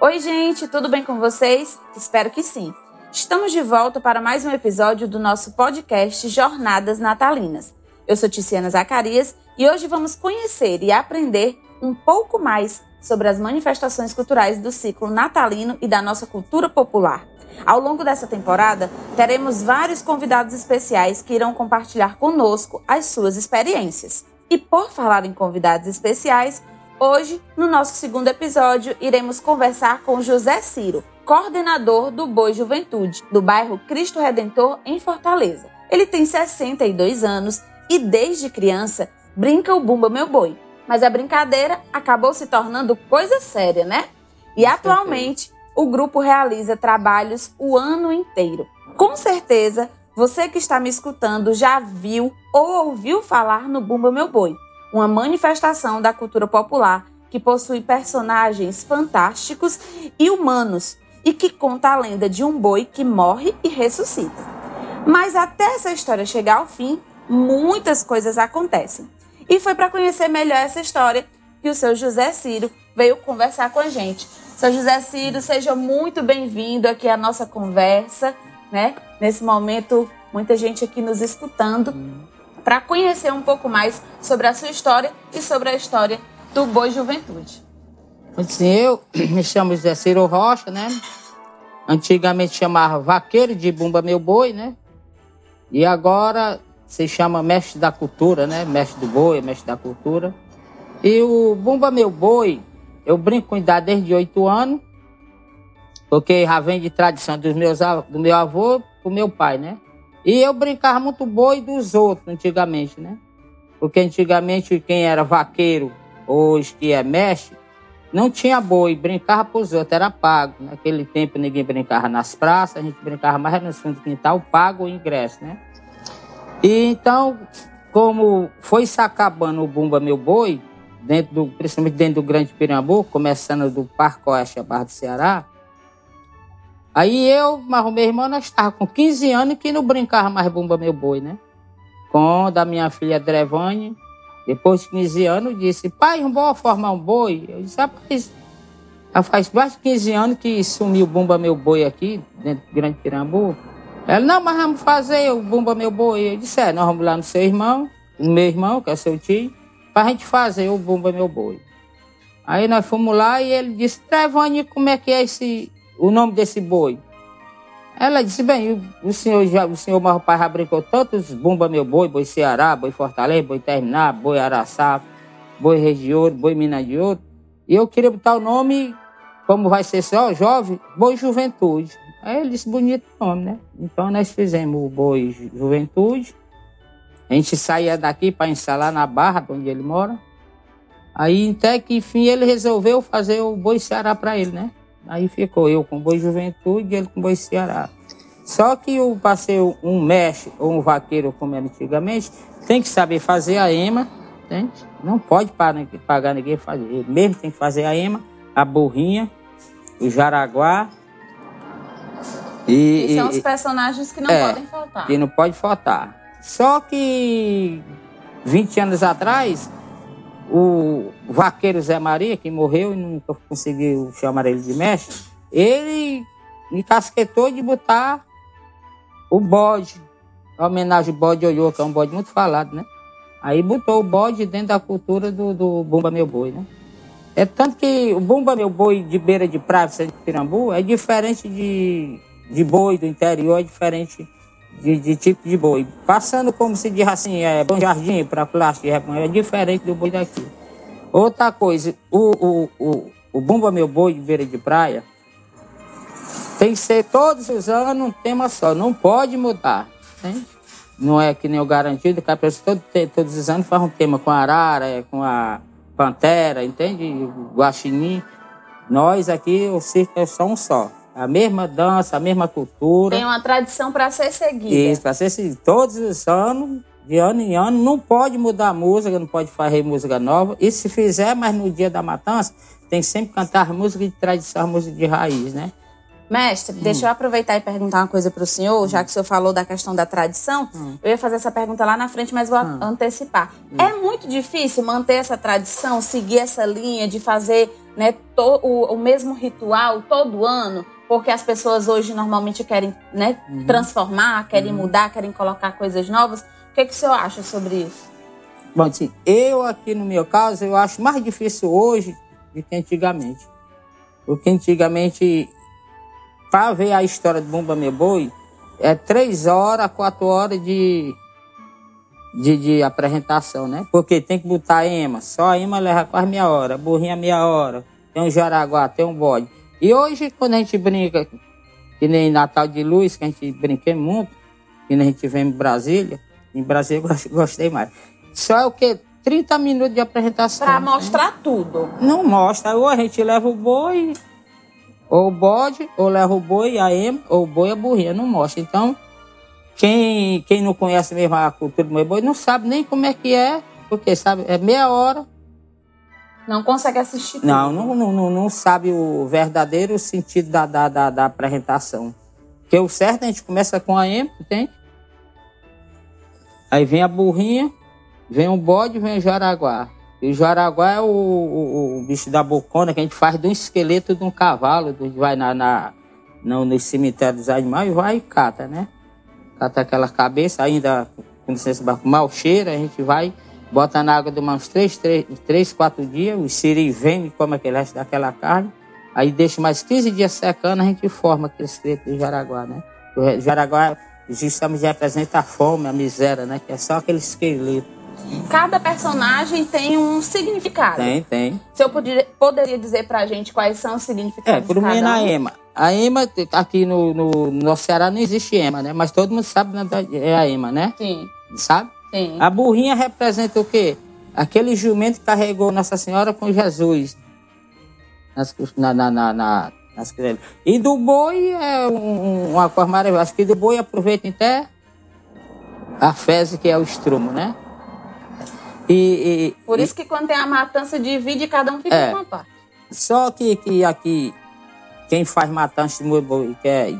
Oi, gente, tudo bem com vocês? Espero que sim. Estamos de volta para mais um episódio do nosso podcast Jornadas Natalinas. Eu sou Tiziana Zacarias e hoje vamos conhecer e aprender um pouco mais sobre as manifestações culturais do ciclo natalino e da nossa cultura popular. Ao longo dessa temporada, teremos vários convidados especiais que irão compartilhar conosco as suas experiências. E por falar em convidados especiais, hoje, no nosso segundo episódio, iremos conversar com José Ciro, coordenador do Boi Juventude, do bairro Cristo Redentor, em Fortaleza. Ele tem 62 anos e, desde criança, brinca o Bumba Meu Boi. Mas a brincadeira acabou se tornando coisa séria, né? E atualmente o grupo realiza trabalhos o ano inteiro. Com certeza, você que está me escutando já viu ou ouviu falar no Bumba Meu Boi, uma manifestação da cultura popular que possui personagens fantásticos e humanos e que conta a lenda de um boi que morre e ressuscita. Mas até essa história chegar ao fim, muitas coisas acontecem. E foi para conhecer melhor essa história que o seu José Ciro veio conversar com a gente. Seu José Ciro, seja muito bem-vindo aqui à nossa conversa, né? Nesse momento, muita gente aqui nos escutando para conhecer um pouco mais sobre a sua história e sobre a história do Boi Juventude. Eu me chamo José Ciro Rocha, né? Antigamente chamava Vaqueiro de Bumba Meu Boi, né? E agora se chama mestre da cultura, né? Mestre do boi, mestre da cultura. E o Bumba Meu Boi, eu brinco com idade desde oito anos, porque já vem de tradição dos meus, do meu avô pro meu pai, né? E eu brincava muito boi dos outros antigamente, né? Porque antigamente quem era vaqueiro, hoje que é mestre, não tinha boi, brincava para os outros, era pago. Naquele tempo ninguém brincava nas praças, a gente brincava mais no fundo do quintal, pago o ingresso, né? E então, como foi se acabando o Bumba Meu Boi, dentro do, principalmente dentro do Grande Pirambu, começando do Parque Oeste a Barra do Ceará, aí eu, mas o meu irmão, nós estávamos com 15 anos que não brincava mais Bumba Meu Boi, né? Com da minha filha Drevane, depois de 15 anos, disse, pai, vamos formar um boi? Eu disse, rapaz, já faz mais de 15 anos que sumiu Bumba Meu Boi aqui, dentro do Grande Pirambu. Ela, não, mas vamos fazer o Bumba Meu Boi. Eu disse, é, nós vamos lá no seu irmão, no meu irmão, que é seu tio, para a gente fazer o Bumba Meu Boi. Aí nós fomos lá e ele disse, Trevani, como é que é esse, o nome desse boi? Ela disse, bem, o, senhor, já, o senhor já brincou tantos Bumba Meu Boi, Boi Ceará, Boi Fortaleza, Boi Terminar, Boi Araçá, Boi Região, Boi Minas de Ouro. E eu queria botar o nome, como vai ser só jovem, Boi Juventude. Aí ele disse, bonito nome, né? Então nós fizemos o Boi Juventude. A gente saía daqui para instalar na Barra, onde ele mora. Aí até que enfim ele resolveu fazer o Boi Ceará para ele, né? Aí ficou eu com o Boi Juventude e ele com o Boi Ceará. Só que eu passei um mestre ou um vaqueiro, como era antigamente, tem que saber fazer a ema, entende? Não pode pagar ninguém fazer. Ele mesmo tem que fazer a ema, a burrinha, o jaraguá e, e são os personagens que não é, podem faltar. Que não pode faltar. Só que 20 anos atrás, o vaqueiro Zé Maria, que morreu e nunca conseguiu chamar ele de mestre, ele me casquetou de botar o bode, a homenagem ao bode Oiô, que é um bode muito falado, né? Aí botou o bode dentro da cultura do, do Bumba Meu Boi, né? É tanto que o Bumba Meu Boi de beira de praia, de Pirambu, é diferente de de boi do interior é diferente de, de tipo de boi. Passando, como se diz assim, é, bom jardim para plástico é diferente do boi daqui. Outra coisa, o, o, o, o Bumba Meu Boi de beira de praia tem que ser todos os anos um tema só, não pode mudar. Entende? Não é que nem o garantido, que a pessoa todo, todos os anos faz um tema com a arara, é, com a pantera, entende? Guaxinim. Nós aqui, o circo é só um só a mesma dança, a mesma cultura. Tem uma tradição para ser seguida. Isso, para ser seguida. Todos os anos, de ano em ano, não pode mudar a música, não pode fazer música nova. E se fizer, mas no dia da matança, tem que sempre cantar música de tradição, música de raiz, né? Mestre, hum. deixa eu aproveitar e perguntar uma coisa para o senhor, já que o senhor falou da questão da tradição. Hum. Eu ia fazer essa pergunta lá na frente, mas vou hum. antecipar. Hum. É muito difícil manter essa tradição, seguir essa linha de fazer né, to, o, o, mesmo ritual todo ano? Porque as pessoas hoje normalmente querem né, uhum. transformar, querem uhum. mudar, querem colocar coisas novas. O que, que o senhor acha sobre isso? Bom, assim, eu aqui no meu caso, eu acho mais difícil hoje do que antigamente. Porque antigamente para ver a história do Bumba Meu Boi, é três horas, quatro horas de, de, de, apresentação, né? Porque tem que botar a ema. Só a ema leva quase meia hora, burrinha meia hora. Tem um jaraguá, tem um bode. E hoje, quando a gente brinca, que nem Natal de Luz, que a gente brinquei muito, que nem a gente vem em Brasília, em Brasília eu gostei mais. Só é o quê? 30 minutos de apresentação. Para mostrar né? tudo. Não mostra. Ou a gente leva o boi ou o bode, ou leva o boi, a ema, ou o boi, a burrinha, não mostra. Então, quem, quem não conhece mesmo a cultura do meu boi não sabe nem como é que é, porque sabe, é meia hora. Não consegue assistir. Não, não, não, não, sabe o verdadeiro sentido da, da, da, da apresentação. Porque o certo a gente começa com a ema, entende? Aí vem a burrinha, vem o bode, vem o jaraguá. E o Jaraguá é o, o, o, bicho da bocona que a gente faz do esqueleto de um cavalo, vai na, na, no, no cemitério dos animais e vai e cata, né? Cata aquela cabeça, ainda, com licença, mal cheira, a gente vai, bota na água de uns três, três, três quatro dias, o siri vem e come aquele resto daquela carne, aí deixa mais 15 dias secando, a gente forma aquele esqueleto do Jaraguá, né? O Jaraguá justamente representa a fome, a miséria, né? Que é só aquele esqueleto cada personagem tem um significado. Tem, tem. Se eu poderia, poderia dizer pra gente quais são os significados é, por mim, na EMA. A EMA, aqui no, no, no Ceará não existe EMA, né? Mas todo mundo sabe que é a EMA, né? Sim. Sabe? Sim. A burrinha representa o quê? Aquele jumento que carregou Nossa Senhora com Jesus. Nas, na, na, na, na nas, e do boi é um, uma coisa maravilhosa. Acho que do boi aproveita até a fezes, que é o estrumo, né? E, e, Por isso que quando tem a matança, divide e cada um fica é, uma parte. Só que, que aqui, quem faz matança de boi, que é,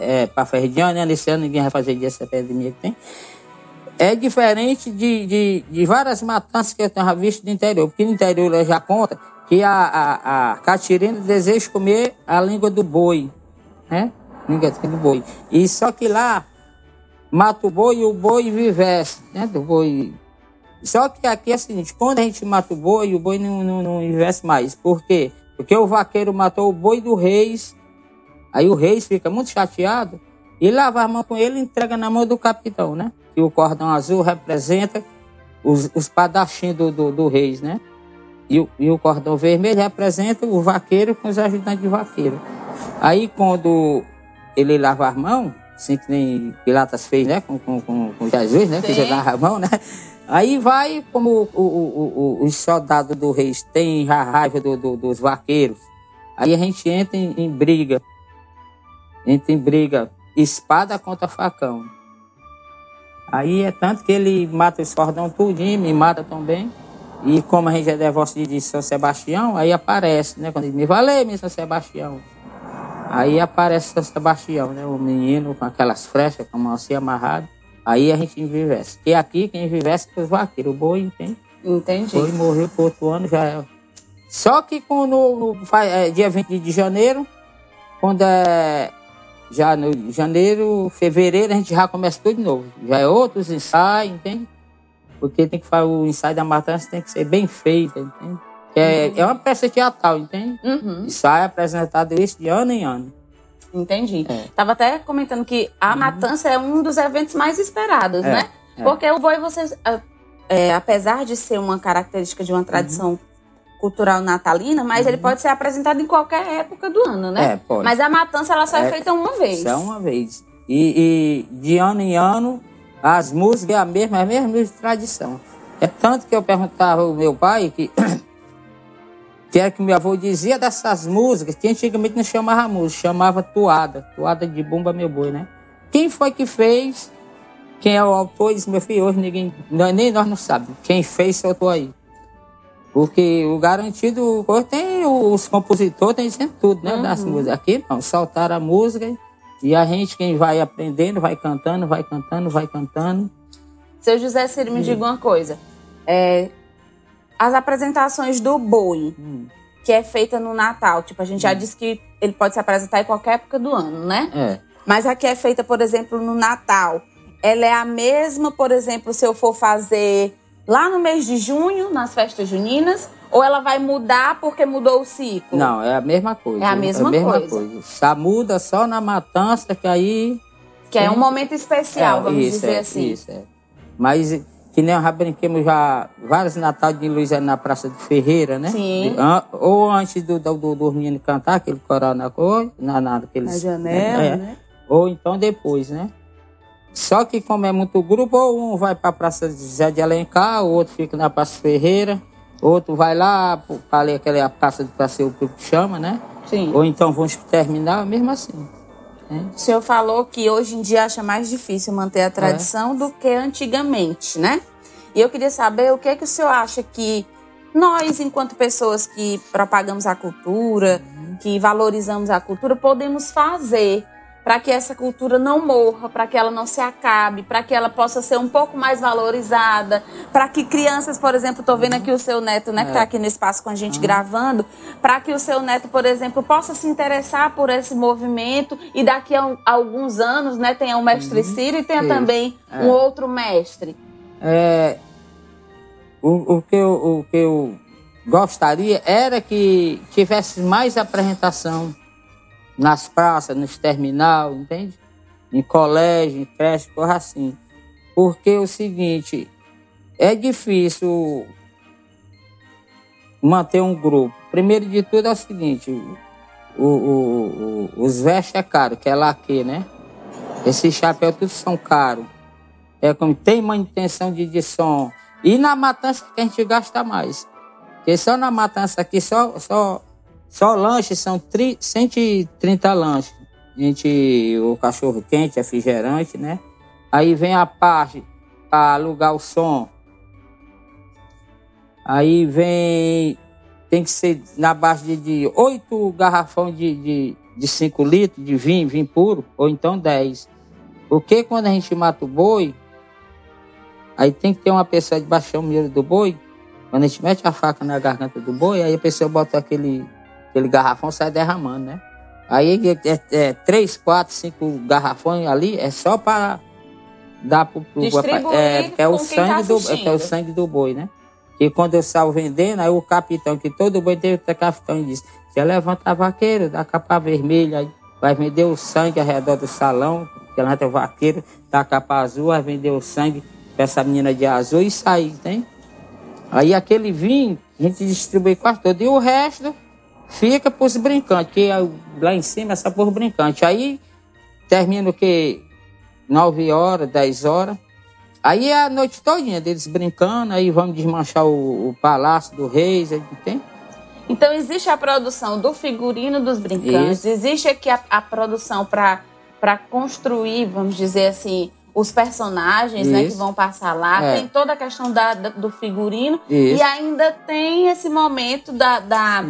é para Ferdiano, né? Nesse ano ninguém vai fazer dia essa epidemia que tem. É diferente de, de, de, várias matanças que eu tenho visto no interior. Porque no interior ela já conta que a, a, a Catirina deseja comer a língua do boi, né? Língua do boi. E só que lá mata o boi e o boi vivesse, né? Do boi só que aqui é o seguinte, quando a gente mata o boi, o boi não, não, não investe mais. Por quê? Porque o vaqueiro matou o boi do reis, aí o reis fica muito chateado e lava a mão com ele e entrega na mão do capitão, né? Que o cordão azul representa os, os padachins do, do, do reis, né? E o, e o cordão vermelho representa o vaqueiro com os ajudantes de vaqueiro. Aí quando ele lava a mão, assim que nem Pilatas fez, né? Com, com, com, Jesus, né? Sim. Que ele lava a mão, né? Aí vai, como o, o, o, os soldados do rei têm a raiva do, do, dos vaqueiros, aí a gente entra em, em, briga. Entra em briga, espada contra facão. Aí é tanto que ele mata esse cordão tudinho, me mata também. E como a gente é devoto de São Sebastião, aí aparece, né? Quando ele me valeu, meu São Sebastião. Aí aparece São Sebastião, né? O menino com aquelas flechas, com a mão assim amarrada. Aí a gente envivesse. E aqui quem envivesse é os vaqueiros. O boi, entende? Entendi. O boi morreu por outro ano, já é. Só que quando, no, no é, dia 20 de janeiro, quando é já no janeiro, fevereiro, a gente já começa tudo de novo. Já é outros ensaios, entende? Porque tem que fazer o ensaio da matança tem que ser bem feito, entende? É, uhum. é uma peça teatral, entende? Uhum. Ensaio apresentado isso de ano em ano. Entendi. É. Tava até comentando que a uhum. matança é um dos eventos mais esperados, é. né? É. Porque o boi, vocês, é, apesar de ser uma característica de uma tradição uhum. Cultural natalina, mas uhum. ele pode ser apresentado em qualquer época do ano, né? É, pode. Mas a matança ela só é, é feita uma vez. Só uma vez. E, e, de ano em ano, as músicas é a mesma, é a mesma tradição. É tanto que eu perguntava ao meu pai que que era que meu avô dizia dessas músicas, que antigamente não chamava música, chamava toada, toada de bumba meu boi, né? Quem foi que fez? Quem é o autor? Disse, meu filho, hoje ninguém, nem nós não sabemos. Quem fez, soltou aí. Porque o garantido, tem os compositores, tem sempre tudo, né? Uhum. Das músicas. Aqui não, soltaram a música e a gente, quem vai aprendendo, vai cantando, vai cantando, vai cantando. Seu José Ciro, me diga uma coisa. É, as apresentações do boi, Hum. que é feita no Natal, tipo, a gente Hum. já disse que ele pode se apresentar em qualquer época do ano, né? É. Mas a que é feita, por exemplo, no Natal, ela é a mesma, por exemplo, se eu for fazer lá no mês de junho, nas festas juninas, ou ela vai mudar porque mudou o ciclo? Não, é a mesma coisa. É a mesma coisa. Só muda só na matança, que aí. Que é um momento especial, É, vamos isso, dizer é, assim. Isso, é. Mas que nem já brinquemos já vários Natal de Luiz na Praça do Ferreira, né? Sim. De- an- ou antes do, do, do, do menino cantar, aquele coral na cor, na, na, aqueles, Na janela, é, né? Ou então depois, né? Só que como é muito grupo, ou um vai para a Praça de Zé de Alencar, o outro fica na Praça Ferreira, outro vai lá para ali aquela praça do passeio que chama, né? Sim. Ou então vão terminar, mesmo assim. O senhor falou que hoje em dia acha mais difícil manter É. a tradição do que antigamente, né? E eu queria saber o que, que o senhor acha que nós, enquanto pessoas que propagamos a cultura, que valorizamos a cultura, podemos fazer para que essa cultura não morra, para que ela não se acabe, para que ela possa ser um pouco mais valorizada, para que crianças, por exemplo, estou vendo aqui o seu neto, né, que está aqui no espaço com a gente gravando, para que o seu neto, por exemplo, possa se interessar por esse movimento e daqui a, um- a alguns anos, né, tenha o mestre Ciro e tenha Isso. também É. um outro mestre. É, o, o, que eu, o que eu gostaria era que tivesse mais apresentação nas praças, nos terminal, entende? Em colégio, em creche, coisa assim. Porque é o seguinte, é difícil manter um grupo. Primeiro de tudo é o seguinte, o, o- o- os vestes é caro, que é laque, né? Esses chapéus todos são caros. É como tem manutenção de, de som. E na matança que a gente gasta mais. Porque só na matança aqui, só, só, só lanches são tri, 130 lanches. A gente, o cachorro quente, refrigerante, né? Aí vem a parte para alugar o som. Aí vem. Tem que ser na base de, 8 garrafão de, de, de 5 litros de vinho, vinho puro, ou então 10. Porque quando a gente mata o boi, aí tem que ter uma pessoa de baixar o do boi. Quando a gente mete a faca na garganta do boi, aí a pessoa bota aquele, aquele garrafão sai derramando, né? Aí é, é, é três, quatro, cinco garrafões ali, é só para dar pro, pro é, é o tá sangue do é, é o sangue do boi, né? E quando eu saio vendendo, aí o capitão, que todo boi tem o capitão, e diz: Você levanta vaqueiro, dá capa vermelha, aí vai vender o sangue ao redor do salão, que levanta o vaqueiro, dá capa azul, vai vender o sangue pra essa menina de azul e sair, tem? Aí aquele vinho a gente distribui quase todo. E o resto fica pros brincantes, que é lá em cima é só por brincante. Aí termina o que? 9 horas, 10 horas. Aí é a noite todinha deles brincando, aí vamos desmanchar o, o palácio do reis, aí tem? Então existe a produção do figurino dos brincantes, Isso. existe aqui a, a produção para construir, vamos dizer assim, os personagens né, que vão passar lá, É. tem toda a questão da, da- do figurino Isso. e ainda tem esse momento da, da-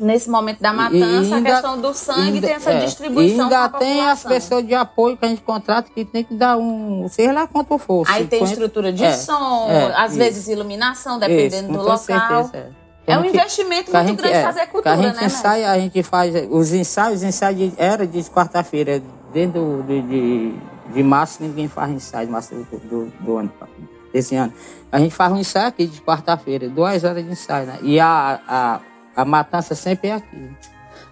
nesse momento da matança, ainda- a questão do sangue ainda- tem essa é, distribuição ainda tem as pessoas de apoio que a gente contrata que tem que dar um. Sei lá quanto for. Aí tem 50, estrutura de é, som, é, às isso. vezes iluminação, dependendo Isso, do local. certeza, é. É um investimento muito gente- grande é, fazer cultura, a gente né, ensaia, a gente faz os ensaios, os ensaios era de quarta-feira, dentro de, de, de março ninguém faz ensaio, março do, do, do ano, desse ano. A gente faz um ensaio aqui de quarta-feira, duas horas de ensaio, né? E a, a, a matança sempre é aqui.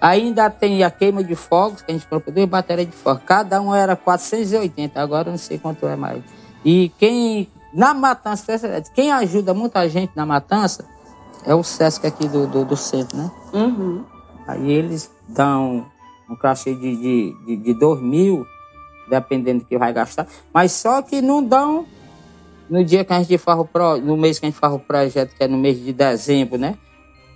Ainda tem a queima de fogos, que a gente comprou duas baterias de fogos. Cada um era 480, agora eu não sei quanto é mais. E quem, na matança, quem ajuda muita gente na matança é o Sesc aqui do, do, do centro, né? Uhum. Aí eles dão um cachê de, de, de, de 2 mil, dependendo do que vai gastar. Mas só que não dão no dia que a gente faz o pro, no mês que a gente faz o projeto, que é no mês de dezembro, né?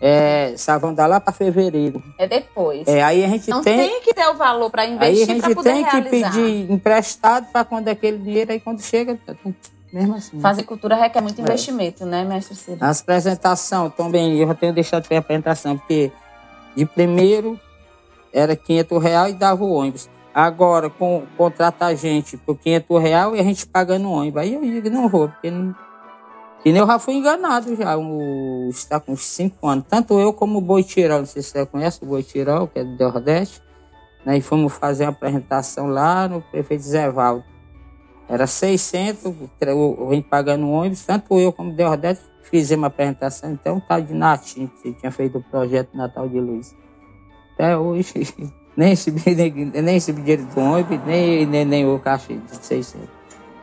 É, dar lá para fevereiro. É depois. É, aí a gente Não tem, tem, que ter o valor para aí a investir para gente poder tem que realizar. pedir emprestado para quando aquele dinheiro aí quando chega, tá- mesmo assim. Fazer cultura requer muito é. investimento, né, mestre Ciro? As apresentações também, eu já tenho deixado de ter apresentação, porque de primeiro era 500 reais e dava o ônibus. Agora, com, contrata a gente por 500 reais e a gente pagando o ônibus. Aí eu digo, não vou, porque não... E eu já fui enganado já, está com uns 5 anos. Tanto eu como o Boi Tirol, não sei se você conhece o Boi Tirol, que é do Nordeste. Né, e fomos fazer uma apresentação lá no prefeito Zé Valdo. Era 600, eu vim pagando o ônibus, tanto eu como o Nordeste fizemos uma apresentação. Então, tá de Natim, que tinha feito o projeto Natal de Luz. Até hoje, nem recebi, nem, nem recebi dinheiro do ônibus, nem, nem, nem o cachê de 600.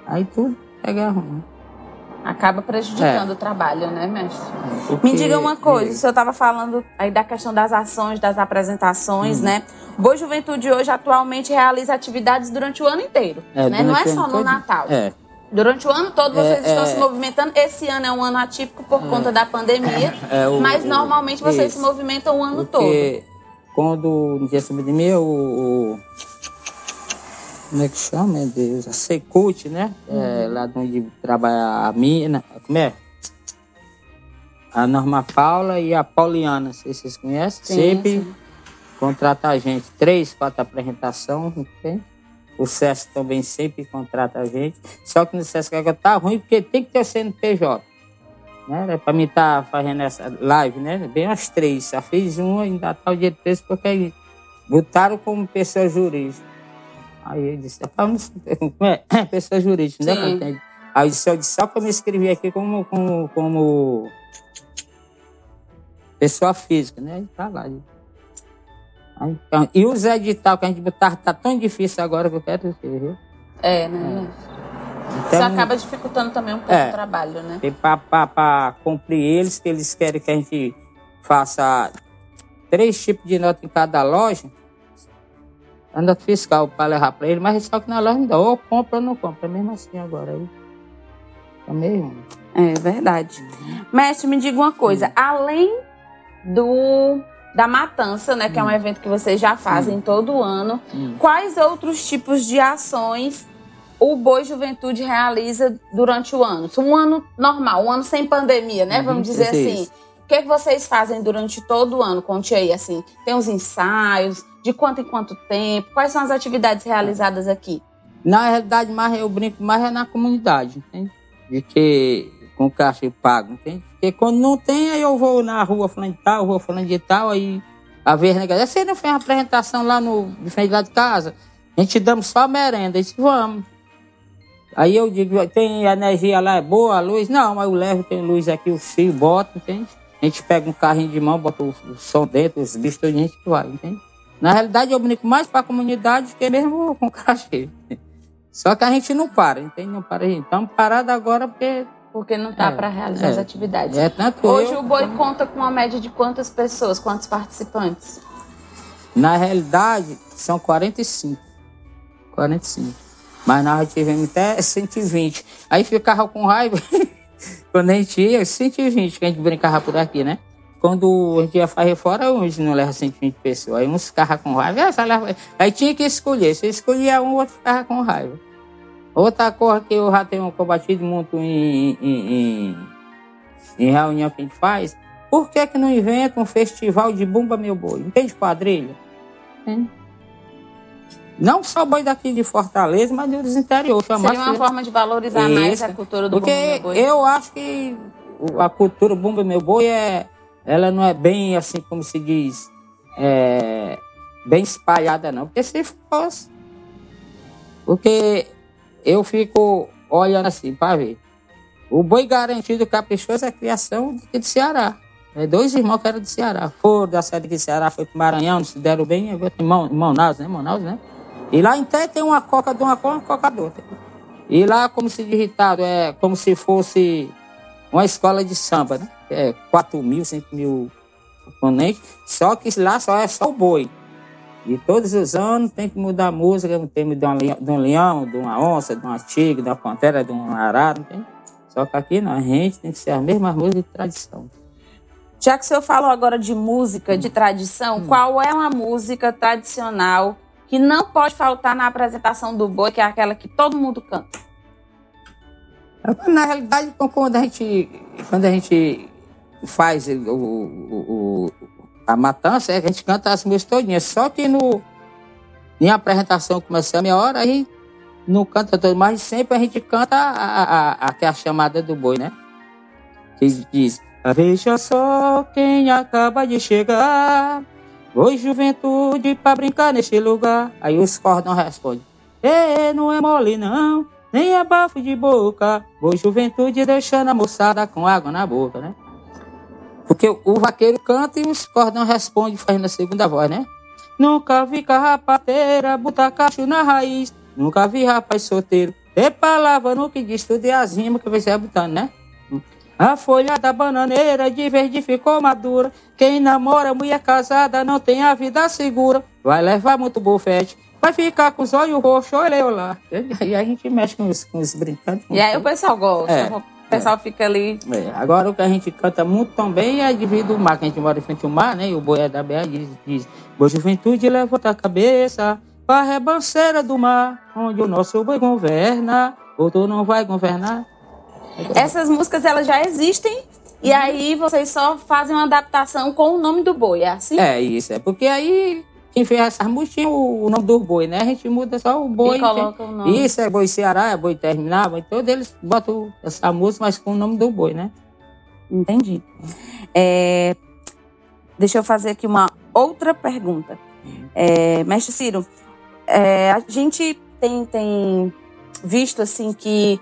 Aí tudo pega ruim. Acaba prejudicando é. o trabalho, né, mestre? Porque... Me diga uma coisa, o senhor estava falando aí da questão das ações, das apresentações, hum. né? Boa Juventude hoje atualmente realiza atividades durante o ano inteiro, é, né? Não é só no. Natal. É. Durante o ano todo vocês é, estão se é. movimentando. Esse ano é um ano atípico por é. conta da pandemia, o, mas normalmente vocês isso. se movimentam o ano Porque todo quando no dia de mim, o, o, como é que chama, meu Deus? A Secult, né? É, uhum. É, lá onde trabalha a mina, como é? A Norma Paula e a Pauliana, não sei se vocês conhecem. Sim, Sempre sim. contrata a gente. Três, quatro apresentações, okay? O SESC também sempre contrata a gente. Só que no SESC agora tá ruim porque tem que ter o CNPJ né? Para mim estar tá fazendo essa live, né? Bem as três. Já fiz uma ainda tá o dia 13 porque botaram como pessoa jurídica. Aí eu disse, como é? pessoa jurídica, né? Sim. Aí eu disse, eu disse, só que eu me inscrevi aqui como, como, como pessoa física, né? Aí tá lá. Aí, então, e os edital que a gente botar tá tão difícil agora que eu quero ver, viu? É, né? É. Então, Isso acaba dificultando também um pouco é, o trabalho, né? Para cumprir eles, que eles querem que a gente faça três tipos de nota em cada loja, a nota fiscal para levar para ele, mas só que na loja não dá, ou compra ou não compra, é mesmo assim agora. Aí, é mesmo. É verdade. Mestre, me diga uma coisa, hum. além do da matança, né, que hum. é um hum. evento que vocês já fazem hum. todo ano, hum. quais outros tipos de ações o Boi Juventude realiza durante o ano? Um ano normal, um ano sem pandemia, né? Uhum, Vamos dizer assim. Isso. Que, é que vocês fazem durante todo o ano? Conte aí, assim. Tem os ensaios, de quanto em quanto tempo? Quais são as atividades realizadas aqui? Na realidade, mais eu brinco mais é na comunidade, entende? De que com caixa pago, entende? Porque quando não tem, aí eu vou na rua falando de tal, vou falando de tal, aí a ver, né? Você não fez uma apresentação lá no de frente lá de casa? A gente damos só merenda, disse, vamos. Aí eu digo, tem energia lá, é boa a luz? Não, mas eu levo, tem luz aqui, o fio, bota, entende? A gente pega um carrinho de mão, bota o, o som dentro, os bichos, a gente vai, entende? Na realidade, eu brinco mais para a comunidade que mesmo com o cachê. Só que a gente não para, entende? Não para. Estamos parados agora porque porque não dá é, para realizar é, as atividades. É, tanto Hoje eu, o boi conta com uma média de quantas pessoas, quantos participantes? Na realidade, são 45. 45. Mas nós tivemos até 120. Aí ficava com raiva. Quando a gente ia, 120 que a gente brincava por aqui, né? Quando a gente ia fazer fora, uns não leva 120 pessoas. Aí uns ficavam com raiva. Aí tinha que escolher. Se escolhia um, o outro ficava com raiva. Outra coisa que eu já tenho combatido muito em, em, em, em reunião que a gente faz, por que, que não inventa um festival de Bumba Meu Boi? Entende quadrilha? Não só boi daqui de Fortaleza, mas dos interiores. Seria uma forma de valorizar Isso, mais a cultura do porque Bumba Meu Boi. eu acho que a cultura Bumba Meu Boi é, ela não é bem assim como se diz, é, bem espalhada não. Porque se fosse, porque eu fico olhando assim para ver. O boi garantido caprichoso é a criação de Ceará. É, dois irmãos que eram de Ceará. Foram da sede de Ceará, foi para Maranhão, se deram bem, agora tem Manaus, né? Manaus, né? E lá até tem uma coca de uma cor, uma coca de outra. E lá, como se digitado, é como se fosse uma escola de samba, né? É 4 mil, 5 mil oponentes. Só que lá só é só o boi. E todos os anos tem que mudar a música, tem de, de um leão, de uma onça, de uma tigre, de uma pantera, de um arado, tem? Só que aqui não, a gente tem que ser as mesmas músicas de tradição. Já que o senhor falou agora de música de tradição, hum. qual é uma música tradicional que não pode faltar na apresentação do boi, que é aquela que todo mundo canta? Na realidade, quando a gente, quando a gente faz o, o, a matança, a gente canta as músicas todinhas. Só que no, em apresentação começa a meia hora, aí não canta todo, mas sempre a gente canta a, a, a, a, a chamada do boi, né? Que diz, veja só quem acaba de chegar. Oi, juventude, pra brincar nesse lugar. Aí os cordão respondem: Ê, não é mole não, nem é bafo de boca. Oi, juventude, deixando a moçada com água na boca, né? Porque o vaqueiro canta e os cordão respondem, fazendo a segunda voz, né? Nunca vi carrapateira, botar cacho na raiz. Nunca vi rapaz solteiro. É palavra no que diz tudo e as rimas que você vai botando, né? A folha da bananeira de verde ficou madura. Quem namora mulher casada não tem a vida segura. Vai levar muito bufete. Vai ficar com os olhos roxos, olha eu lá. E a gente mexe com os, com os brincantes. E aí o pessoal gosta. É, o pessoal é. fica ali. É. Agora o que a gente canta muito também é devido ao mar, que a gente mora em frente ao mar, né? E o boi é da BA diz, diz Boa juventude levanta a cabeça para a rebanceira do mar, onde o nosso boi governa. Ou tu não vai governar? Essas músicas elas já existem e aí vocês só fazem uma adaptação com o nome do boi, é assim? É isso, é porque aí quem fez essas músicas tinha o nome do boi, né? A gente muda só o boi. E coloca o nome. Isso é boi Ceará, é boi terminal, então eles botam essa música, mas com o nome do boi, né? Entendi. É... Deixa eu fazer aqui uma outra pergunta. É... Mestre Ciro, é... a gente tem, tem visto assim que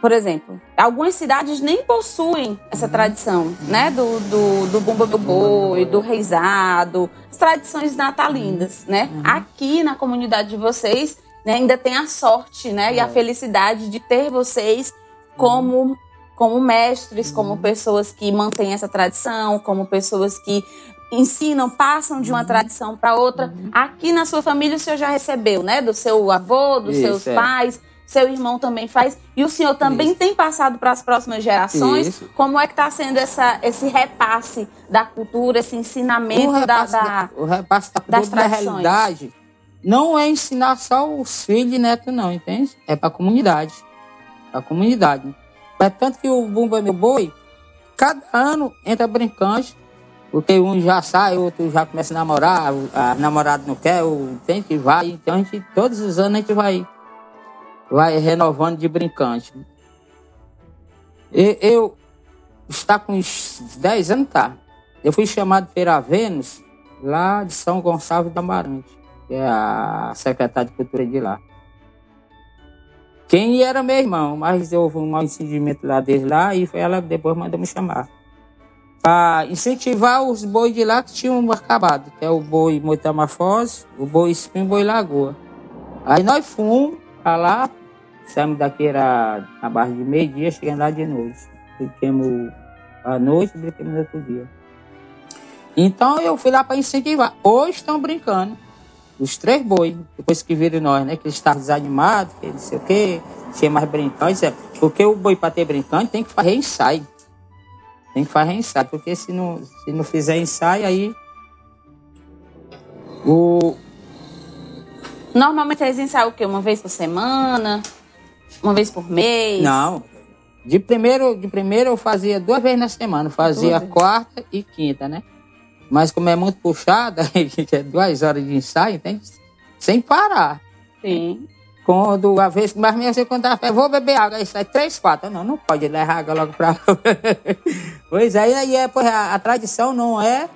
por exemplo, algumas cidades nem possuem essa uhum. tradição, né? Do, do, do bumba do boi, do reizado, as tradições natalinas, uhum. né? Uhum. Aqui na comunidade de vocês, né, ainda tem a sorte, né? E a é. felicidade de ter vocês como, como mestres, como pessoas que mantêm essa tradição, como pessoas que ensinam, passam de uma tradição para outra. Aqui na sua família o senhor já recebeu, né? Do seu avô, dos Isso, seus é. pais seu irmão também faz, e o senhor também Isso. tem passado para as próximas gerações. Isso. Como é que está sendo essa, esse repasse da cultura, esse ensinamento repasse da, da, O repasse da cultura, na realidade, não é ensinar só os filhos e netos, não, entende? É para a comunidade. Para a comunidade. É tanto que o Bumba Meu Boi, cada ano entra brincante, porque um já sai, outro já começa a namorar, a namorada não quer, o tem que vai. Então, a gente, todos os anos a gente vai vai renovando de brincante. E, eu está com uns 10 anos, tá? Eu fui chamado pela Vênus, lá de São Gonçalo da Amarante, que é a secretária de cultura de lá. Quem era meu irmão, mas houve um mau lá desde lá e foi ela que depois mandou me chamar. Para incentivar os bois de lá que tinham acabado, que é o boi Moitamafose, o boi Espinho o boi Lagoa. Aí nós fomos para lá Saímos daqui era na base de meio-dia, chegando lá de noite. Fiquemos à noite e brinquemos no outro dia. Então eu fui lá para incentivar. Hoje estão brincando. Os três bois, depois que viram nós, né? Que eles estavam desanimados, que não sei o quê, tinha mais brincante. É, porque o boi para ter brincante tem que fazer ensaio. Tem que fazer ensaio, porque se não, se não fizer ensaio, aí. O... Normalmente eles ensaiam o quê? Uma vez por semana? Uma vez por mês? Não. De primeiro, de primeiro eu fazia duas vezes na semana. Fazia quarta e quinta, né? Mas como é muito puxada, que é duas horas de ensaio, tem sem parar. Sim. Quando a vez mais minha assim, quando eu vou beber água, aí sai três, quatro. Não, não pode levar água logo para. pois aí, aí é, pois a, a tradição não é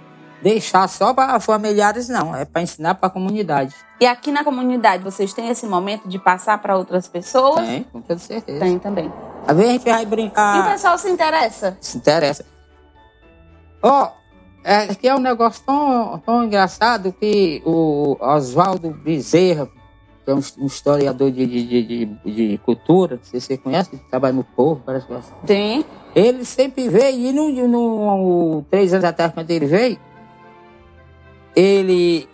deixar só para familiares, não. É para ensinar para a comunidade. E aqui na comunidade, vocês têm esse momento de passar para outras pessoas? Tem, com toda certeza. Tem também. Às vezes a gente vai brincar. E o pessoal se interessa? Se interessa. Ó, oh, é que é um negócio tão, tão engraçado que o Oswaldo Bezerra, que é um, historiador de, de, de, de, cultura, se você conhece, trabalha no povo, parece que Tem. Ele sempre veio, e no, no, no, três anos atrás, quando ele veio, ele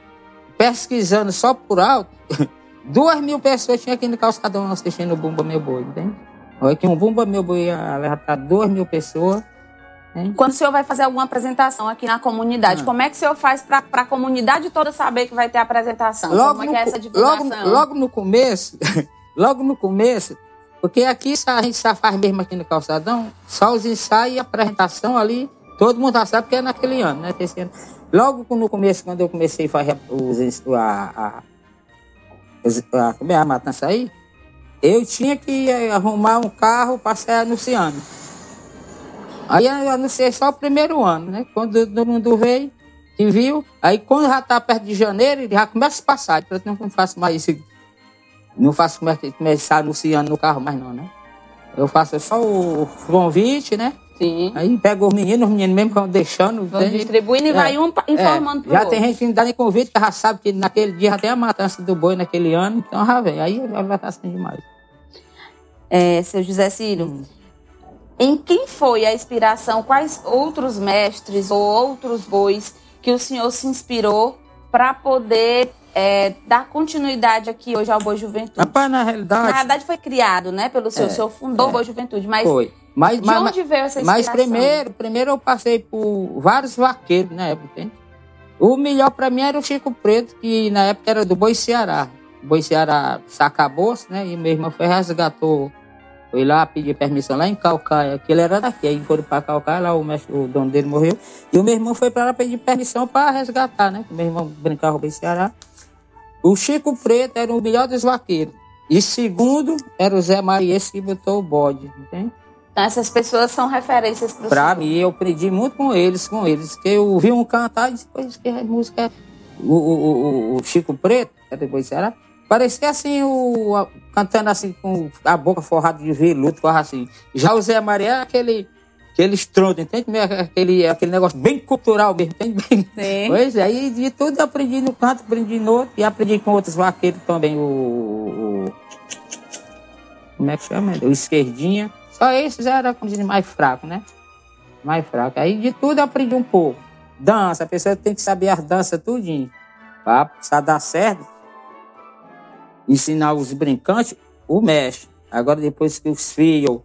pesquisando só por alto, duas mil pessoas tinham aqui no calçadão assistindo o Bumba Meu Boi, entende? Olha que um Bumba Meu Boi ia levar para duas mil pessoas. Hein? Quando o senhor vai fazer alguma apresentação aqui na comunidade, ah. como é que o senhor faz para a comunidade toda saber que vai ter apresentação? Logo como é, é essa divulgação? Logo, logo no começo, logo no começo, Porque aqui a gente só faz mesmo aqui no calçadão, só os ensaios e a apresentação ali, todo mundo já sabe que é naquele ano, né? Esse ano. Logo no começo, quando eu comecei a fazer os, a, a, a, é a matança aí, eu tinha que arrumar um carro para sair anunciando. Aí eu anunciei só o primeiro ano, né? Quando todo mundo veio, e viu, aí quando já está perto de janeiro, ele já começa a passar. Eu não faço mais isso não faço começar anunciando no carro mais não, né? Eu faço só o convite, né? Sim. Aí pego os meninos, os meninos mesmo vão deixando. Vão distribuindo e é, vai um informando é, pro Já outro. tem gente que não dá nem convite, que já sabe que naquele dia já tem a matança do boi naquele ano, então já vem. Aí vai estar assim demais. É, seu José Círio, hum. em quem foi a inspiração? Quais outros mestres ou outros bois que o senhor se inspirou para poder é, dar continuidade aqui hoje ao Boa Juventude. Rapaz, na realidade. Na realidade foi criado, né, pelo seu, é, seu fundou é, Boa Juventude, mas foi. Mas, de mas, onde veio essa inspiração? Mas primeiro, primeiro eu passei por vários vaqueiros na época, entende? O melhor para mim era o Chico Preto, que na época era do Boi Ceará. O Boi Ceará acabou-se, né? E meu irmão foi resgatou. Foi lá pedir permissão lá em Calcaia, que ele era daqui. Aí foram para Calcaia, lá o, mestre, o dono dele morreu. E o meu irmão foi para lá pedir permissão para resgatar, né? O meu irmão brincava com o Boi Ceará. O Chico Preto era o melhor dos vaqueiros. E segundo era o Zé Marias que botou o bode, entende? Essas pessoas são referências para Para mim, eu aprendi muito com eles, com eles. Que eu ouvi um cantar e depois que a música... O, o, o, o Chico Preto, depois era... Parecia assim, o, cantando assim, com a boca forrada de veludo, assim. Já o Zé Maria é aquele aquele estrondo, entende? Aquele, aquele negócio bem cultural mesmo, entende? Sim. Pois é, aí de tudo eu aprendi no canto, aprendi no outro e aprendi com outros vaqueiros também, o, o como é que chama? O esquerdinha. Só esses como dizer, mais fracos, né? Mais fracos. Aí de tudo eu aprendi um pouco. Dança, a pessoa tem que saber as danças tudinho. Pra precisar dar certo. Ensinar os brincantes, o mestre. Agora depois que os filhos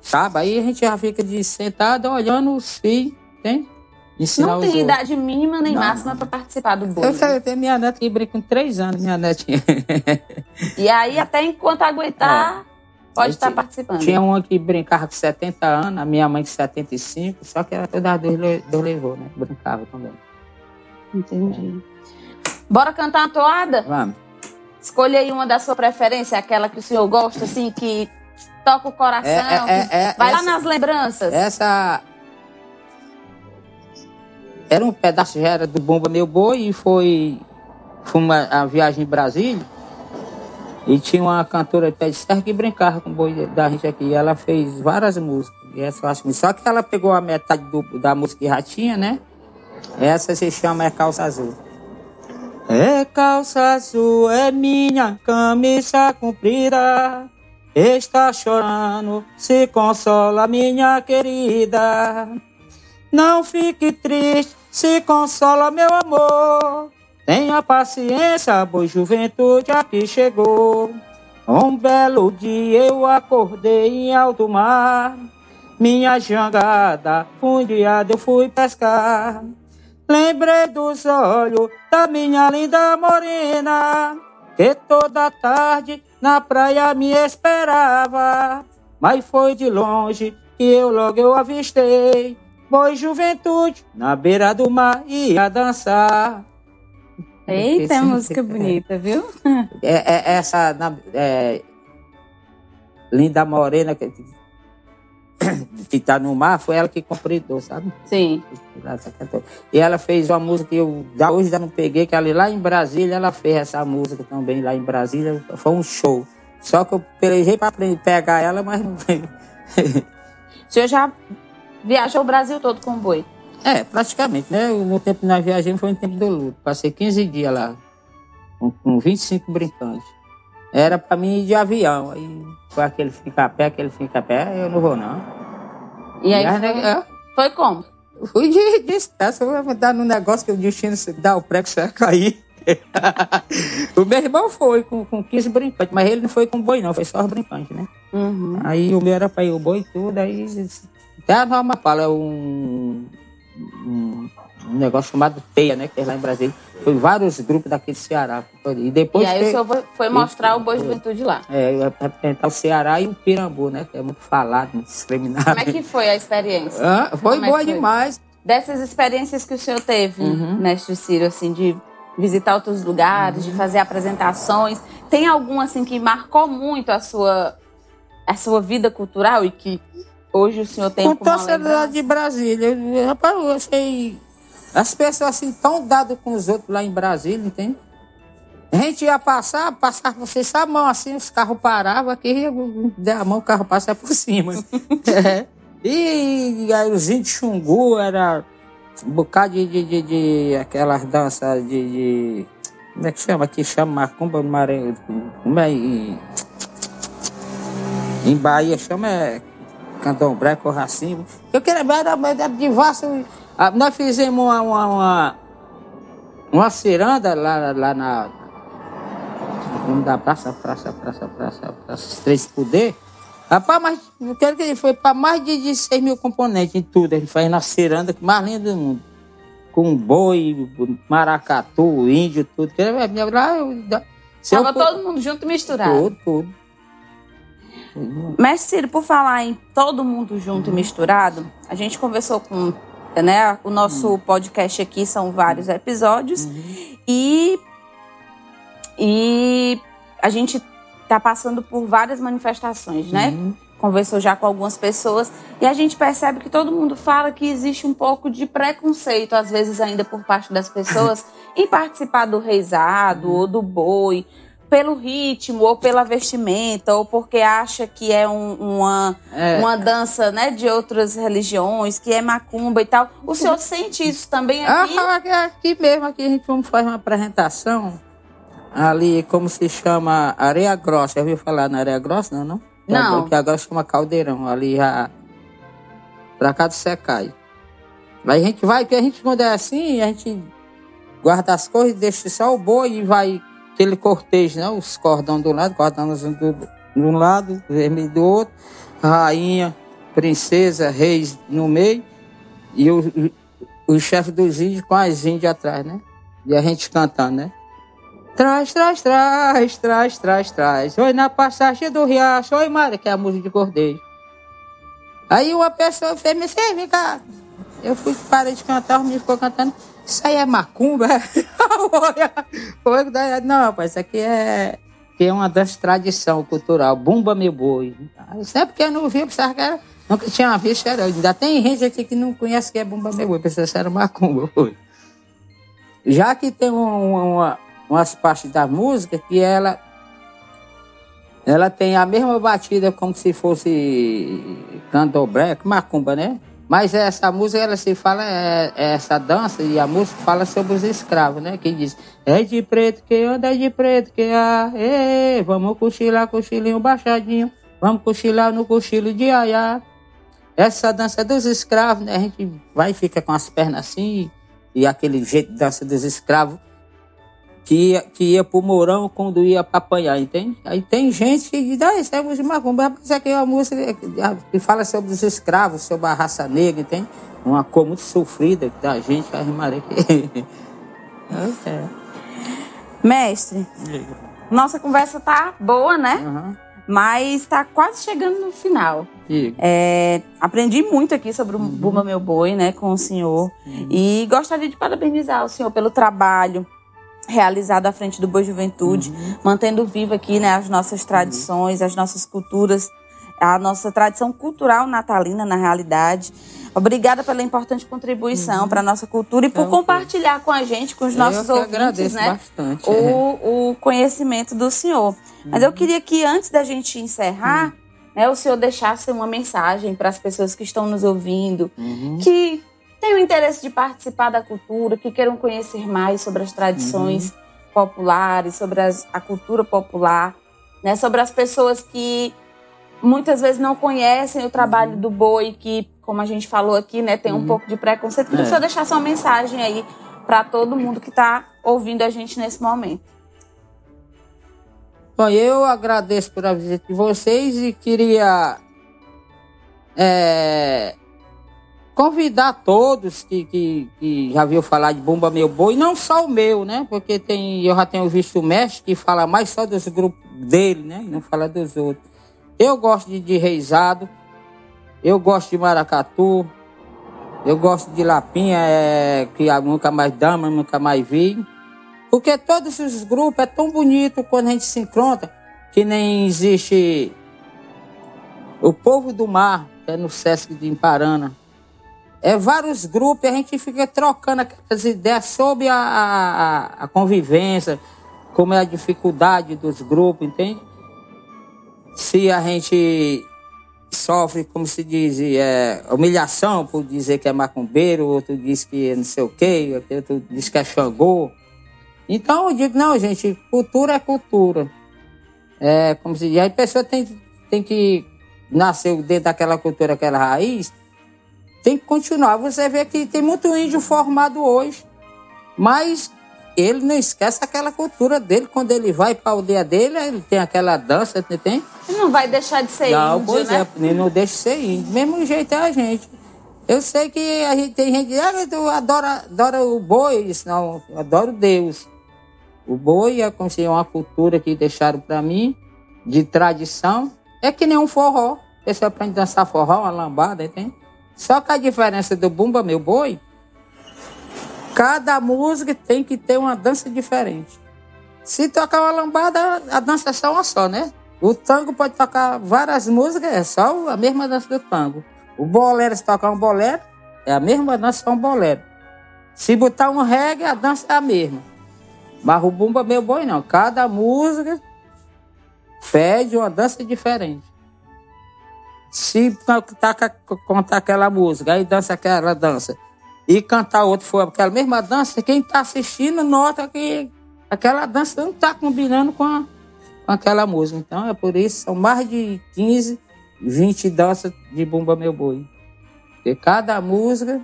Sabe? Aí a gente já fica de sentado olhando os filhos, tem? Ensinar não tem idade mínima nem não. máxima para participar do bolo. Eu tenho minha neta que brinca com três anos, minha netinha. E aí, até enquanto aguentar, é. Pode estar participando. Tinha uma que brincava com 70 anos, a minha mãe com 75, só que ela todas as duas, duas levou, né? Brincava também. Entendi. Bora cantar uma toada? Vamos. Escolha aí uma da sua preferência, aquela que o senhor gosta, assim, que toca o coração. É, é, é, vai essa, lá nas lembranças. Essa. Era um pedaço, já era do Bomba Meu Boi e foi. Foi uma a viagem em Brasília. E tinha uma cantora de pé de serra que brincava com o boi da gente aqui. E ela fez várias músicas. E essa eu acho que... Só que ela pegou a metade do, da música que já tinha, né? Essa se chama É Calça Azul. É calça azul, é minha camisa comprida. Está chorando, se consola, minha querida. Não fique triste, se consola, meu amor. Tenha paciência, boa juventude aqui chegou. Um belo dia eu acordei em alto mar. Minha jangada fundeada eu fui pescar. Lembrei dos olhos da minha linda morena, que toda tarde na praia me esperava, mas foi de longe que eu logo eu avistei. Boi juventude, na beira do mar ia dançar. Eita, Esse, música bonita, viu? É, é essa é, linda morena que, que tá no mar, foi ela que completou, sabe? Sim. E ela fez uma música que eu hoje já não peguei, que ela lá em Brasília, ela fez essa música também lá em Brasília. Foi um show. Só que eu pelejei para pegar ela, mas não veio. o senhor já viajou o Brasil todo com boi? É, praticamente, né? No tempo que nós viajamos foi no tempo do luto. Passei 15 dias lá, com, com 25 brincantes. Era para mim ir de avião. Aí foi aquele fica a pé, aquele fica a pé, eu não vou não. E aí foi, né, foi como? Fui de, eu vou dar no negócio que o destino dá o que você vai cair. o meu irmão foi com, com 15 brincantes, mas ele não foi com boi, não, foi só os brincantes, né? Uhum. Aí o meu era para ir o boi e tudo, aí até a norma fala, é um, um um negócio chamado Teia, né? Que tem lá em Brasília. Foi vários grupos daqui do Ceará. E depois e aí tem- o senhor foi- mostrar o Boa Juventude lá. é, representar o Ceará e o Pirambu, né? Que é muito falado, muito discriminado. Como é que foi a experiência? Ah, foi Como é boa que foi? demais. Dessas experiências que o senhor teve, Uhum. mestre Ciro, assim, de visitar outros lugares, Uhum. de fazer apresentações, tem algum, assim, que marcou muito a sua, a sua vida cultural e que hoje o senhor tem Com torcedor de Brasília. Eu, rapaz, eu achei. As pessoas assim tão dadas com os outros lá em Brasília, entende? A gente ia passar, passar, você sabe, a mão assim, os carros paravam aqui, der a mão, o carro passa por cima. É. E aí os índios Xungu era um bocado de, de, de, de aquelas danças de, de- Como é que chama? Aqui chama Macumba, Maré. Como é? Em, em Bahia chama é, Candomblé, Corracimo. Eu queria ver, era, era de vaso. Ah, Nós fizemos uma, uma, uma, uma ciranda lá, lá na. Vamos da praça, praça, praça, praça, praça, três poder. Rapaz, mas eu quero que ele foi para mais de, de 6 mil componentes em tudo. A gente faz na ciranda mais linda do mundo. Com boi, maracatu, índio, tudo. Lá eu- eu Tava for- todo mundo junto misturado. Tudo, tudo. Mestre Ciro, por falar em todo mundo junto e misturado, a gente conversou com, né, o nosso podcast aqui são vários episódios e e a gente tá passando por várias manifestações, né? Conversou já com algumas pessoas e a gente percebe que todo mundo fala que existe um pouco de preconceito, às vezes ainda por parte das pessoas, em participar do reizado ou do boi, pelo ritmo ou pela vestimenta, ou porque acha que é um- uma, É. uma dança né, de outras religiões, que é macumba e tal. O senhor sente isso também aqui? Ah, aqui, aqui mesmo, aqui a gente vamos fazer uma apresentação ali, como se chama Areia Grossa. Já ouviu falar na Areia Grossa? Não, não? Não. Que agora chama Caldeirão, ali já pra cá do Secai. Aí a gente vai, porque a gente quando é assim, a gente guarda as coisas, deixa só o boi e vai aquele cortejo, né? Os cordão do lado, cordãozinho do, de um lado, vermelho do outro, rainha, princesa, reis no meio e o, o chefe dos índios com as índias atrás, né? E a gente cantando, né? Traz, traz, traz, traz, traz, traz. Oi na passagem do riacho, oi Mara, que é a música de cordeiro. Aí uma pessoa fez me "Ei, vem cá. Eu fui, parei de cantar, o menino ficou cantando. Isso aí é macumba? Daí, Não, rapaz, isso aqui é, que é uma das tradição cultural. Bumba meu boi. Isso é porque eu não vi, eu pensava que era. Nunca tinha visto, era. Ainda tem gente aqui que não conhece que é bumba meu boi, pensava que era macumba. Já que tem um- uma, umas partes da música que ela ela tem a mesma batida como se fosse candomblé, macumba, né? Mas essa música, ela se fala, é, é essa dança e a música fala sobre os escravos, né? Que diz, é de preto que anda, é de preto que há, Ê, vamos cochilar, cochilinho baixadinho, vamos cochilar no cochilo de aiá. Essa dança dos escravos, né? A gente vai e fica com as pernas assim, e aquele jeito de dança dos escravos, que ia, que ia pro Mourão quando ia pra apanhar, entende? Aí tem gente que diz, ah, isso é música de macumba, mas isso aqui é uma música que, que fala sobre os escravos, sobre a raça negra, entende? Uma cor muito sofrida da gente, a rimarei que... é. Mestre, nossa conversa tá boa, né? Aham. Mas tá quase chegando no final. É, aprendi muito aqui sobre o Bumba Meu Boi, né, com o senhor. E gostaria de parabenizar o senhor pelo trabalho realizado à frente do Boa Juventude, mantendo viva aqui, né, as nossas tradições, as nossas culturas, a nossa tradição cultural natalina, na realidade. Obrigada pela importante contribuição para a nossa cultura e por Então, compartilhar com a gente, com os nossos Eu ouvintes, agradeço né, bastante. é. o, o conhecimento do senhor. Mas eu queria que antes da gente encerrar, né, o senhor deixasse uma mensagem para as pessoas que estão nos ouvindo, Uhum. que o interesse de participar da cultura, que queiram conhecer mais sobre as tradições populares, sobre as- a cultura popular, né, sobre as pessoas que muitas vezes não conhecem o trabalho do boi, que, como a gente falou aqui, né, tem um pouco de preconceito. Queria o É. senhor deixasse uma mensagem aí para todo mundo que está ouvindo a gente nesse momento. Bom, eu agradeço por a visita de vocês e queria é, convidar todos que, que, que já viu falar de Bumba Meu Boi, não só o meu, né? Porque tem, eu já tenho visto o mestre que fala mais só dos grupos dele, né? Não fala dos outros. Eu gosto de, de Reisado, eu gosto de Maracatu, eu gosto de Lapinha, é, que nunca mais dama, nunca mais vi. Porque todos os grupos é tão bonito quando a gente se encontra, que nem existe o povo do mar, que é no Sesc de Imparana. É vários grupos, a gente fica trocando aquelas ideias sobre a, a, a convivência, como é a dificuldade dos grupos, entende? Se a gente sofre, como se diz, é, humilhação por dizer que é macumbeiro, outro diz que é não sei o quê, outro diz que é Xangô. Então eu digo, não, gente, cultura é cultura. É, como se diz, aí a pessoa tem, tem que nascer dentro daquela cultura, aquela raiz, tem que continuar. Você vê que tem muito índio formado hoje, mas ele não esquece aquela cultura dele. Quando ele vai para a aldeia dele, ele tem aquela dança, tem? Ele não vai deixar de ser não, índio, pois né? É, ele não deixa de ser índio. Mesmo jeito é a gente. Eu sei que a gente tem gente que ah, tu adora, adora o boi, não, eu adoro Deus. O boi é como se é uma cultura que deixaram para mim, de tradição. É que nem um forró. Você aprende a dançar forró, uma lambada, tem? Só que a diferença do Bumba Meu Boi Cada música tem que ter uma dança diferente. Se tocar uma lambada, a dança é só uma só, né? O tango pode tocar várias músicas, é só a mesma dança do tango. O bolero, se tocar um bolero, é a mesma dança, só um bolero. Se botar um reggae, a dança é a mesma. Mas o bumba meu boi não. Cada música pede uma dança diferente. Se tocar contar aquela música, aí dança aquela dança e cantar outro for aquela mesma dança, quem está assistindo nota que aquela dança não está combinando com, a, com aquela música. Então é por isso, são mais de 15, 20 danças de Bumba Meu Boi. Porque cada música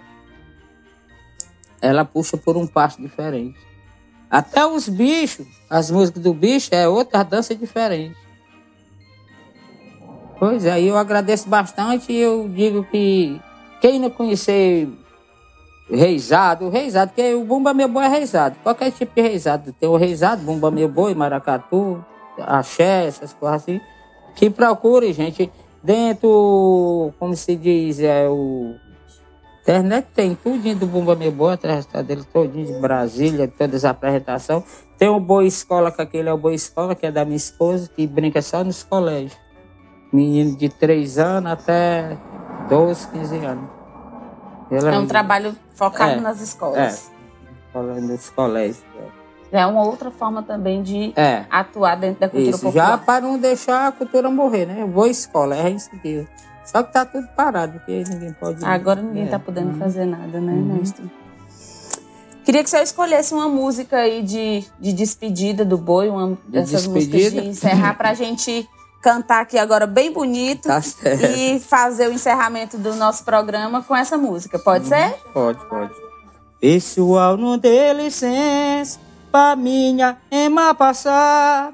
ela puxa por um passo diferente. Até os bichos, as músicas do bicho é outra dança diferente. Pois é, eu agradeço bastante e eu digo que quem não conhecer reizado, reizado, porque o bumba meu boi é reizado. Qualquer tipo de reizado. Tem o reizado, bumba meu boi, maracatu, axé, essas coisas assim. Que procure, gente. Dentro, como se diz, é o. Internet tem tudinho do Bumba Meu Boi, atrás dele todinho de Brasília, todas as apresentações. Tem o Boa Escola, que aquele é o Boa Escola, que é da minha esposa, que brinca só nos colégios. Menino de 3 anos até 12, 15 anos. Ela é um trabalho focado é, nas escolas. É, nos colégios. É uma outra forma também de é. atuar dentro da cultura isso, popular. Já para não deixar a cultura morrer, né? Boa escola, é isso que Só que tá tudo parado, porque ninguém pode. Agora ninguém está é. podendo uhum. fazer nada, né, uhum. mestre? Queria que você escolhesse uma música aí de, de despedida do boi, uma dessas despedida? músicas de encerrar para a gente cantar aqui agora bem bonito tá e fazer o encerramento do nosso programa com essa música. Pode uhum. ser? Pode, pode. Pessoal, não dê licença pra minha Emma passar.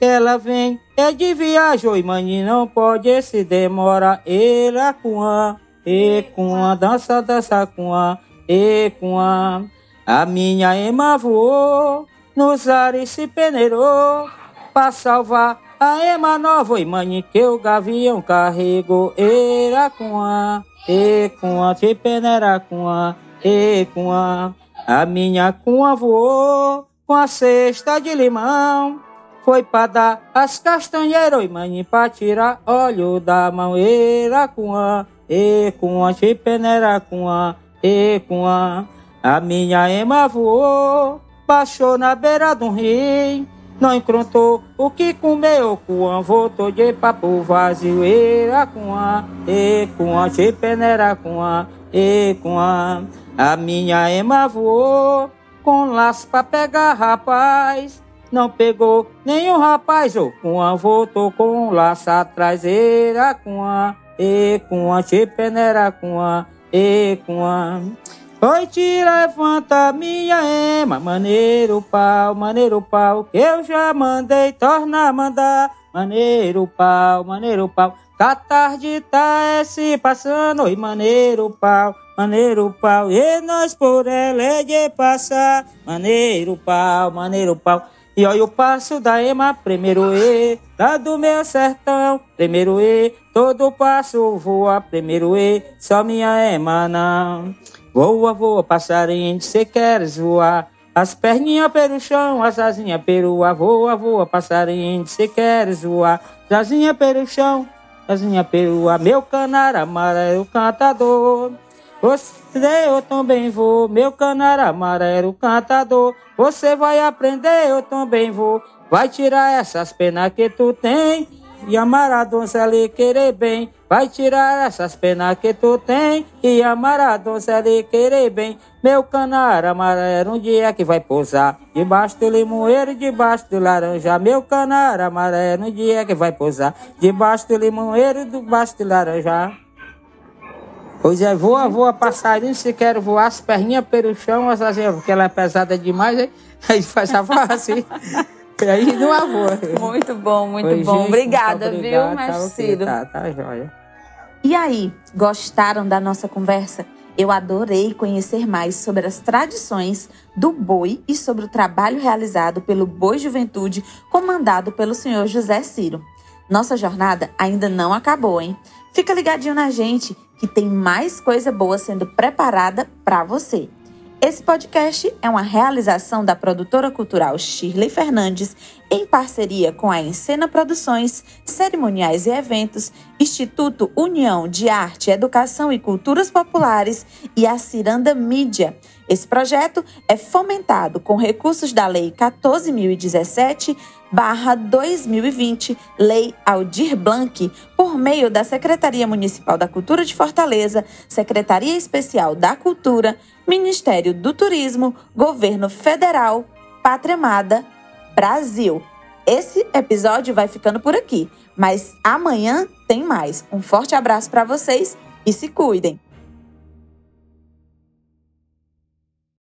Ela vem é de viagem, e mãe não pode se demorar. Ela com a, e com a, dança, dança com a, e com a. A minha Emma voou, nos ares se peneirou, pra salvar a ema nova e mãe que o gavião carregou era com a, e com a, te peneira com a, e com a. A minha com a voou com a cesta de limão. Foi para dar as castanheiras e mãe para tirar óleo da mão. Era com a, e com a, te peneira com a, e com a. A minha ema voou, baixou na beira do rio não encontrou o que comeu, com voltou de papo vazio, era a, e a, te peneira a, e com a. Minha ema voou com laço pra pegar rapaz. Não pegou nenhum rapaz, com a voltou com laço atrás, era a, e a, te peneira a, e a. Oi, te levanta minha ema, maneiro pau, maneiro pau, eu já mandei, torna a mandar. maneiro pau, maneiro pau. Que a tarde tá é se passando, oi, maneiro pau, maneiro pau. E nós por ela é de passar, maneiro pau, maneiro pau. E olha o passo da ema, primeiro E, lá do meu sertão, primeiro E, todo passo voa, primeiro E, só minha ema não. Voa, voa, passarinho, se queres voar, as perninhas pelo chão, as asinhas pelo ar, voa, voa, passarinho, se queres voar, as asinhas pelo chão, asinhas pelo ar, meu canar amarelo cantador. Você eu também vou, meu canar amarelo cantador. Você vai aprender, eu também vou. Vai tirar essas penas que tu tem e amar a donzela e querer bem. Vai tirar essas penas que tu tem e amar a donzela e querer bem. Meu canar amarelo um dia que vai pousar debaixo do limoeiro, debaixo do laranja. Meu canar amarelo um dia que vai pousar debaixo do limoeiro, debaixo do laranja. Pois é, voa, voa, passarinho, se quer voar, as perninhas pelo chão, porque ela é pesada demais, aí faz a voz assim. E aí não voa. Muito bom, muito bom. Obrigada, muito viu, mestre Ciro? Tá, tá, joia. E aí, gostaram da nossa conversa? Eu adorei conhecer mais sobre as tradições do boi e sobre o trabalho realizado pelo Boi Juventude, comandado pelo senhor José Ciro. Nossa jornada ainda não acabou, hein? Fica ligadinho na gente que tem mais coisa boa sendo preparada para você. Esse podcast é uma realização da produtora cultural Shirley Fernandes em parceria com a Encena Produções, Cerimoniais e Eventos, Instituto União de Arte, Educação e Culturas Populares e a Ciranda Mídia. Esse projeto é fomentado com recursos da Lei 14.017 2020, Lei Aldir Blanc, por meio da Secretaria Municipal da Cultura de Fortaleza, Secretaria Especial da Cultura, Ministério do Turismo, Governo Federal, Pátria Amada, Brasil. Esse episódio vai ficando por aqui, mas amanhã tem mais. Um forte abraço para vocês e se cuidem!